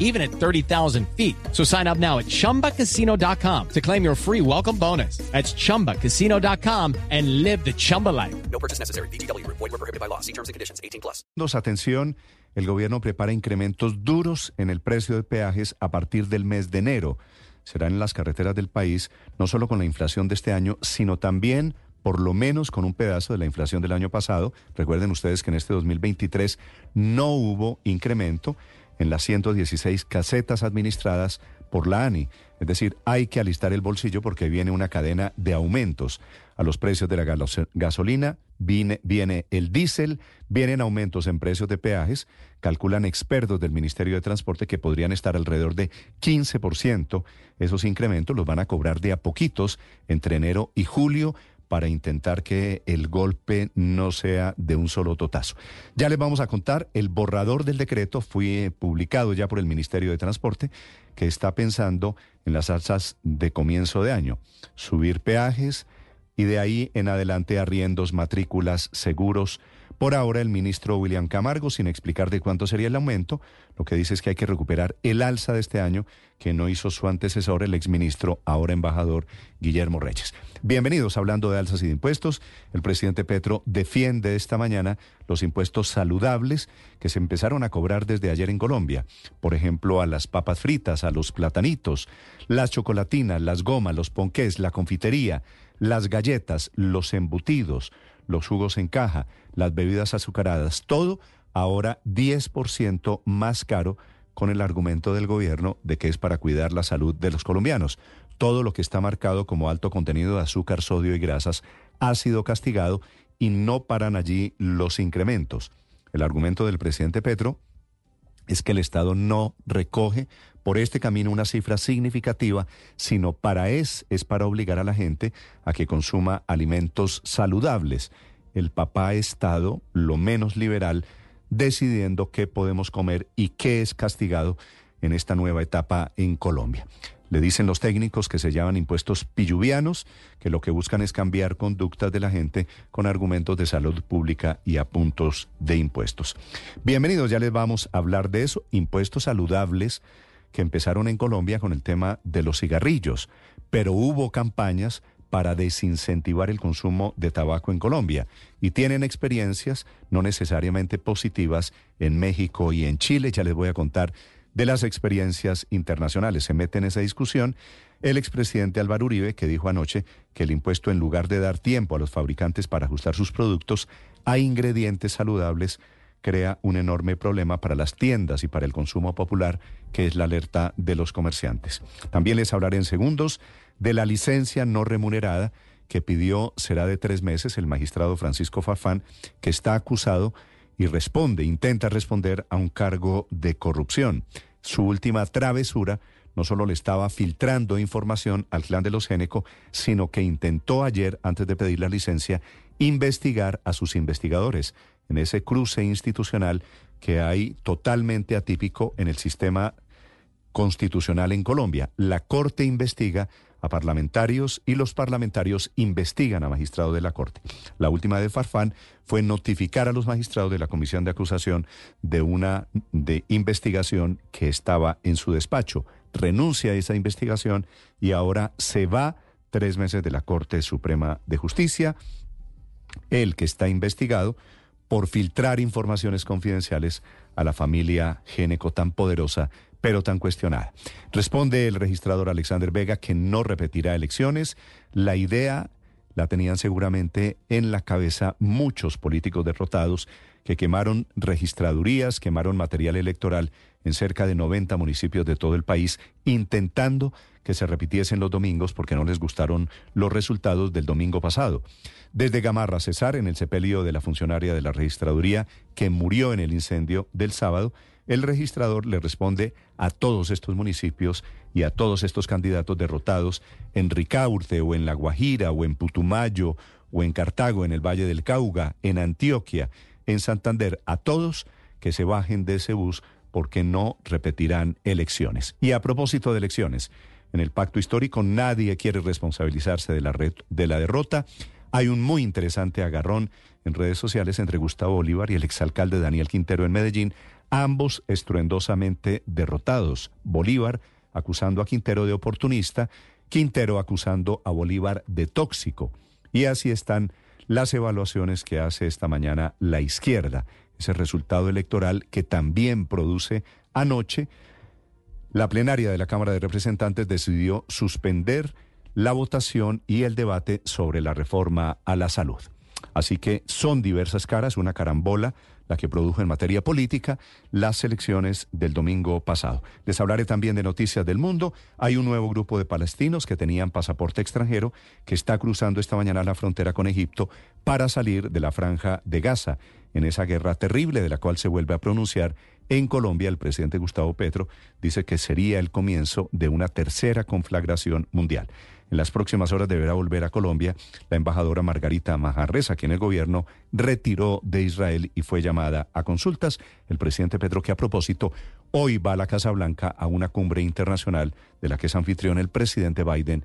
even at 30,000 feet. So sign up now at chumbacasino.com to claim your free welcome bonus. That's chumbacasino.com and live the Chumba life. No purchase necessary. BGW. Void were prohibited by law. See terms and conditions. 18 plus. Nos atención, el gobierno prepara incrementos duros en el precio de peajes a partir del mes de enero. Serán en las carreteras del país, no solo con la inflación de este año, sino también por lo menos con un pedazo de la inflación del año pasado. Recuerden ustedes que en este 2023 no hubo incremento en las 116 casetas administradas por la ANI. Es decir, hay que alistar el bolsillo porque viene una cadena de aumentos a los precios de la gaso- gasolina, viene, viene el diésel, vienen aumentos en precios de peajes. Calculan expertos del Ministerio de Transporte que podrían estar alrededor de 15%. Esos incrementos los van a cobrar de a poquitos entre enero y julio para intentar que el golpe no sea de un solo totazo. Ya les vamos a contar, el borrador del decreto fue publicado ya por el Ministerio de Transporte, que está pensando en las alzas de comienzo de año, subir peajes y de ahí en adelante arriendos, matrículas, seguros. Por ahora el ministro William Camargo, sin explicar de cuánto sería el aumento, lo que dice es que hay que recuperar el alza de este año que no hizo su antecesor, el exministro, ahora embajador Guillermo Reyes. Bienvenidos hablando de alzas y de impuestos. El presidente Petro defiende esta mañana los impuestos saludables que se empezaron a cobrar desde ayer en Colombia. Por ejemplo, a las papas fritas, a los platanitos, las chocolatinas, las gomas, los ponqués, la confitería, las galletas, los embutidos, los jugos en caja, las bebidas azucaradas, todo ahora 10% más caro con el argumento del gobierno de que es para cuidar la salud de los colombianos. Todo lo que está marcado como alto contenido de azúcar, sodio y grasas ha sido castigado y no paran allí los incrementos. El argumento del presidente Petro es que el Estado no recoge por este camino una cifra significativa, sino para es, es para obligar a la gente a que consuma alimentos saludables. El papá Estado, lo menos liberal, decidiendo qué podemos comer y qué es castigado en esta nueva etapa en Colombia. Le dicen los técnicos que se llaman impuestos pilluvianos, que lo que buscan es cambiar conductas de la gente con argumentos de salud pública y a puntos de impuestos. Bienvenidos, ya les vamos a hablar de eso, impuestos saludables que empezaron en Colombia con el tema de los cigarrillos, pero hubo campañas para desincentivar el consumo de tabaco en Colombia y tienen experiencias no necesariamente positivas en México y en Chile, ya les voy a contar de las experiencias internacionales. Se mete en esa discusión el expresidente Álvaro Uribe, que dijo anoche que el impuesto, en lugar de dar tiempo a los fabricantes para ajustar sus productos a ingredientes saludables, crea un enorme problema para las tiendas y para el consumo popular, que es la alerta de los comerciantes. También les hablaré en segundos de la licencia no remunerada que pidió será de tres meses el magistrado Francisco Farfán, que está acusado y responde, intenta responder a un cargo de corrupción. Su última travesura no solo le estaba filtrando información al clan de los Géneco, sino que intentó ayer, antes de pedir la licencia, investigar a sus investigadores en ese cruce institucional que hay totalmente atípico en el sistema constitucional en Colombia. La Corte investiga a parlamentarios y los parlamentarios investigan a magistrados de la Corte. La última de Farfán fue notificar a los magistrados de la Comisión de Acusación de una de investigación que estaba en su despacho. Renuncia a esa investigación y ahora se va tres meses de la Corte Suprema de Justicia. El que está investigado por filtrar informaciones confidenciales a la familia Géneco tan poderosa pero tan cuestionada. Responde el registrador Alexander Vega que no repetirá elecciones. La idea la tenían seguramente en la cabeza muchos políticos derrotados que quemaron registradurías, quemaron material electoral en cerca de 90 municipios de todo el país, intentando que se repitiesen los domingos porque no les gustaron los resultados del domingo pasado. Desde Gamarra Cesar, en el sepelio de la funcionaria de la registraduría que murió en el incendio del sábado, el registrador le responde a todos estos municipios y a todos estos candidatos derrotados en Ricaurte o en La Guajira o en Putumayo o en Cartago, en el Valle del Cauga, en Antioquia, en Santander a todos que se bajen de ese bus porque no repetirán elecciones. Y a propósito de elecciones, en el pacto histórico nadie quiere responsabilizarse de la, de la derrota. Hay un muy interesante agarrón en redes sociales entre Gustavo Bolívar y el exalcalde Daniel Quintero en Medellín, ambos estruendosamente derrotados. Bolívar acusando a Quintero de oportunista, Quintero acusando a Bolívar de tóxico. Y así están las evaluaciones que hace esta mañana la izquierda, ese resultado electoral que también produce anoche. La plenaria de la Cámara de Representantes decidió suspender la votación y el debate sobre la reforma a la salud. Así que son diversas caras, una carambola la que produjo en materia política las elecciones del domingo pasado. Les hablaré también de noticias del mundo. Hay un nuevo grupo de palestinos que tenían pasaporte extranjero que está cruzando esta mañana la frontera con Egipto para salir de la franja de Gaza, en esa guerra terrible de la cual se vuelve a pronunciar en Colombia, el presidente Gustavo Petro dice que sería el comienzo de una tercera conflagración mundial. En las próximas horas deberá volver a Colombia la embajadora Margarita Majarresa, quien el gobierno retiró de Israel y fue llamada a consultas. El presidente Petro, que a propósito, hoy va a la Casa Blanca a una cumbre internacional de la que es anfitrión el presidente Biden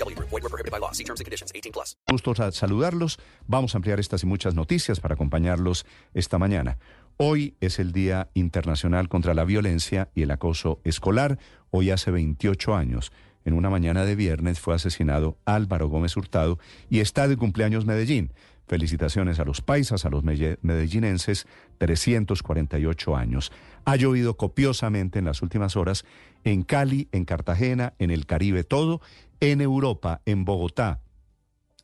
BGW. Void were prohibited by law. See terms and conditions. 18 plus. Gusto saludarlos. Vamos a ampliar estas y muchas noticias para acompañarlos esta mañana. Hoy es el Día Internacional contra la Violencia y el Acoso Escolar. Hoy hace 28 años. En una mañana de viernes fue asesinado Álvaro Gómez Hurtado y está de cumpleaños Medellín. Felicitaciones a los paisas, a los medellinenses, 348 años. Ha llovido copiosamente en las últimas horas en Cali, en Cartagena, en el Caribe todo, en Europa, en Bogotá.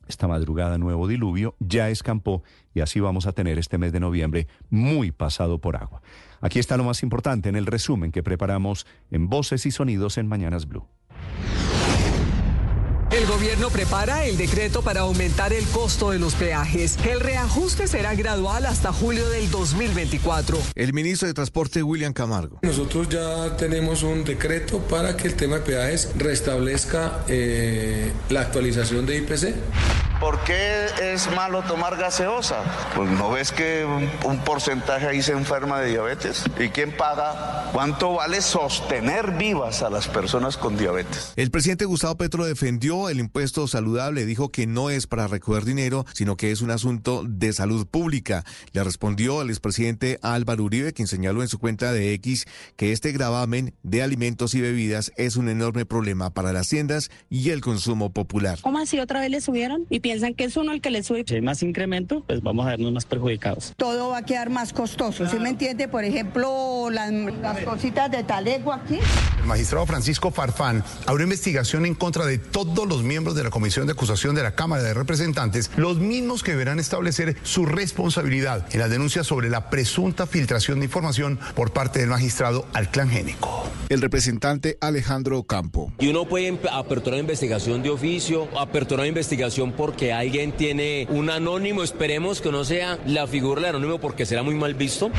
Esta madrugada nuevo diluvio ya escampó y así vamos a tener este mes de noviembre muy pasado por agua. Aquí está lo más importante en el resumen que preparamos en Voces y Sonidos en Mañanas Blue. El gobierno prepara el decreto para aumentar el costo de los peajes. El reajuste será gradual hasta julio del 2024. El ministro de Transporte, William Camargo. Nosotros ya tenemos un decreto para que el tema de peajes restablezca eh, la actualización de IPC. ¿Por qué es malo tomar gaseosa? Pues no ves que un, porcentaje ahí se enferma de diabetes. ¿Y quién paga? ¿Cuánto vale sostener vivas a las personas con diabetes? El presidente Gustavo Petro defendió el impuesto saludable, dijo que no es para recoger dinero, sino que es un asunto de salud pública. Le respondió el expresidente Álvaro Uribe, quien señaló en su cuenta de X que este gravamen de alimentos y bebidas es un enorme problema para las tiendas y el consumo popular. ¿Cómo así otra vez le subieron? Piensan que es uno el que le sube. Si hay más incremento, pues vamos a vernos más perjudicados. Todo va a quedar más costoso, ¿sí me entiende? Por ejemplo, las, cositas de talego aquí. El magistrado Francisco Farfán abrió investigación en contra de todos los miembros de la Comisión de Acusación de la Cámara de Representantes, los mismos que deberán establecer su responsabilidad en las denuncias sobre la presunta filtración de información por parte del magistrado al clan génico. El representante Alejandro Campo. Y uno puede aperturar investigación de oficio, aperturar investigación por que alguien tiene un anónimo, esperemos que no sea la figura del anónimo porque será muy mal visto.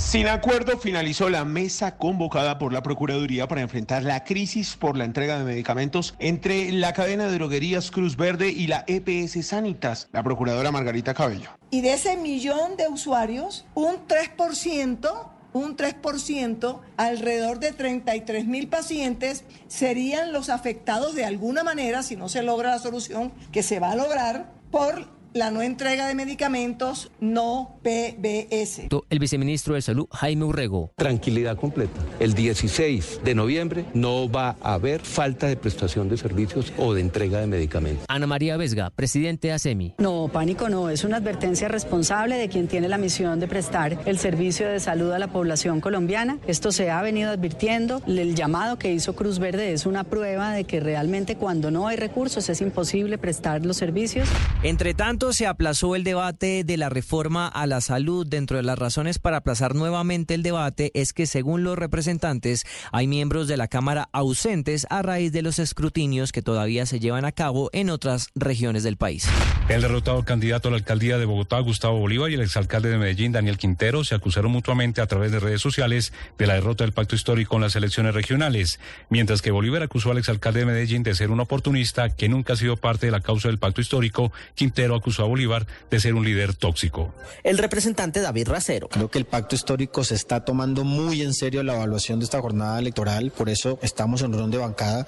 Sin acuerdo finalizó la mesa convocada por la Procuraduría para enfrentar la crisis por la entrega de medicamentos entre la cadena de droguerías Cruz Verde y la EPS Sanitas, la Procuradora Margarita Cabello. Y de ese millón de usuarios, un 3% un 3%, alrededor de 33 mil pacientes serían los afectados de alguna manera, si no se logra la solución que se va a lograr, por la no entrega de medicamentos no PBS. El viceministro de Salud, Jaime Urrego. Tranquilidad completa. El 16 de noviembre no va a haber falta de prestación de servicios o de entrega de medicamentos. Ana María Vesga, presidente de ASEMI. No, pánico no. Es una advertencia responsable de quien tiene la misión de prestar el servicio de salud a la población colombiana. Esto se ha venido advirtiendo. El llamado que hizo Cruz Verde es una prueba de que realmente cuando no hay recursos es imposible prestar los servicios. Entre tanto, se aplazó el debate de la reforma a la salud. Dentro de las razones para aplazar nuevamente el debate es que según los representantes hay miembros de la Cámara ausentes a raíz de los escrutinios que todavía se llevan a cabo en otras regiones del país. El derrotado candidato a la alcaldía de Bogotá, Gustavo Bolívar, y el exalcalde de Medellín, Daniel Quintero, se acusaron mutuamente a través de redes sociales de la derrota del pacto histórico en las elecciones regionales, mientras que Bolívar acusó al exalcalde de Medellín de ser un oportunista que nunca ha sido parte de la causa del pacto histórico. Quintero acusó a Bolívar de ser un líder tóxico. El representante David Racero. Creo que el pacto histórico se está tomando muy en serio la evaluación de esta jornada electoral, por eso estamos en ronda de bancada,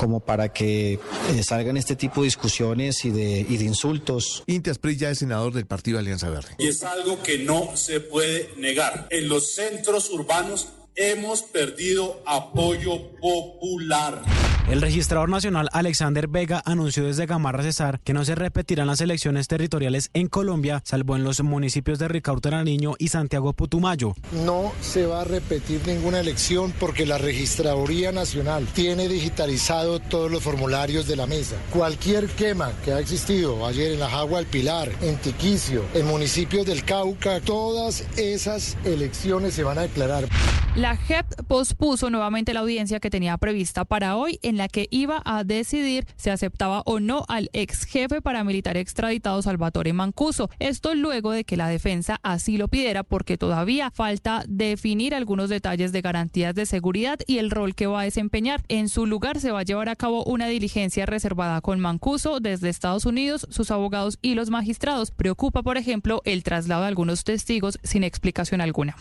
como para que eh, salgan este tipo de discusiones y de, y de insultos. Intias Prilla es senador del Partido Alianza Verde. Y es algo que no se puede negar. En los centros urbanos hemos perdido apoyo popular. El registrador nacional Alexander Vega anunció desde Gamarra Cesar que no se repetirán las elecciones territoriales en Colombia, salvo en los municipios de Ricaurte Nariño y Santiago Putumayo. No se va a repetir ninguna elección porque la Registraduría Nacional tiene digitalizado todos los formularios de la mesa. Cualquier quema que ha existido ayer en la Jagua del Pilar, en Tiquicio, en municipios del Cauca, todas esas elecciones se van a declarar. La JEP pospuso nuevamente la audiencia que tenía prevista para hoy en la que iba a decidir si aceptaba o no al ex jefe paramilitar extraditado Salvatore Mancuso. Esto luego de que la defensa así lo pidiera porque todavía falta definir algunos detalles de garantías de seguridad y el rol que va a desempeñar. En su lugar se va a llevar a cabo una diligencia reservada con Mancuso desde Estados Unidos, sus abogados y los magistrados. Preocupa, por ejemplo, el traslado de algunos testigos sin explicación alguna.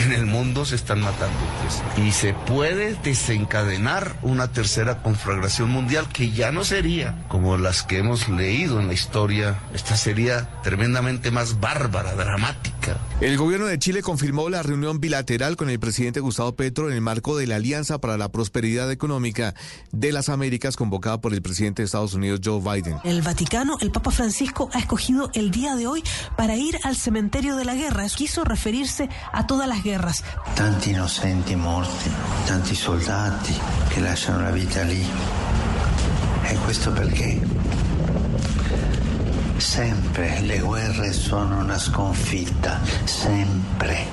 En el mundo se están matando y se puede desencadenar una tercera conflagración mundial que ya no sería como las que hemos leído en la historia. Esta sería tremendamente más bárbara, dramática. El gobierno de Chile confirmó la reunión bilateral con el presidente Gustavo Petro en el marco de la Alianza para la Prosperidad Económica de las Américas convocada por el presidente de Estados Unidos Joe Biden. El Vaticano, el Papa Francisco ha escogido el día de hoy para ir al cementerio de la guerra. Quiso referirse a todas las guerras. Tanti innocenti morti, tanti soldati che lasciano la vita lì. E questo perché sempre le guerre sono una sconfitta, sempre.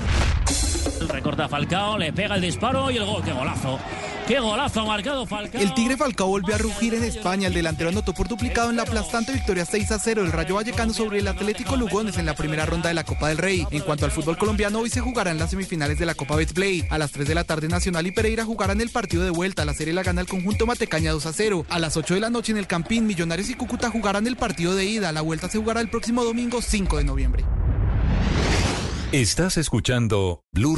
Recorta Falcao, le pega el disparo y el gol, qué golazo. ¡Qué golazo ha marcado Falcao! El Tigre Falcao volvió a rugir en España. El delantero anotó por duplicado en la aplastante victoria 6 a 0 del Rayo Vallecano sobre el Atlético Lugones en la primera ronda de la Copa del Rey. En cuanto al fútbol colombiano, hoy se jugarán las semifinales de la Copa Betplay. A las 3 de la tarde Nacional y Pereira jugarán el partido de vuelta. La serie la gana el conjunto Matecaña 2 a 0. A las 8 de la noche en el Campín, Millonarios y Cúcuta jugarán el partido de ida. La vuelta se jugará el próximo domingo 5 de noviembre. Estás escuchando Blue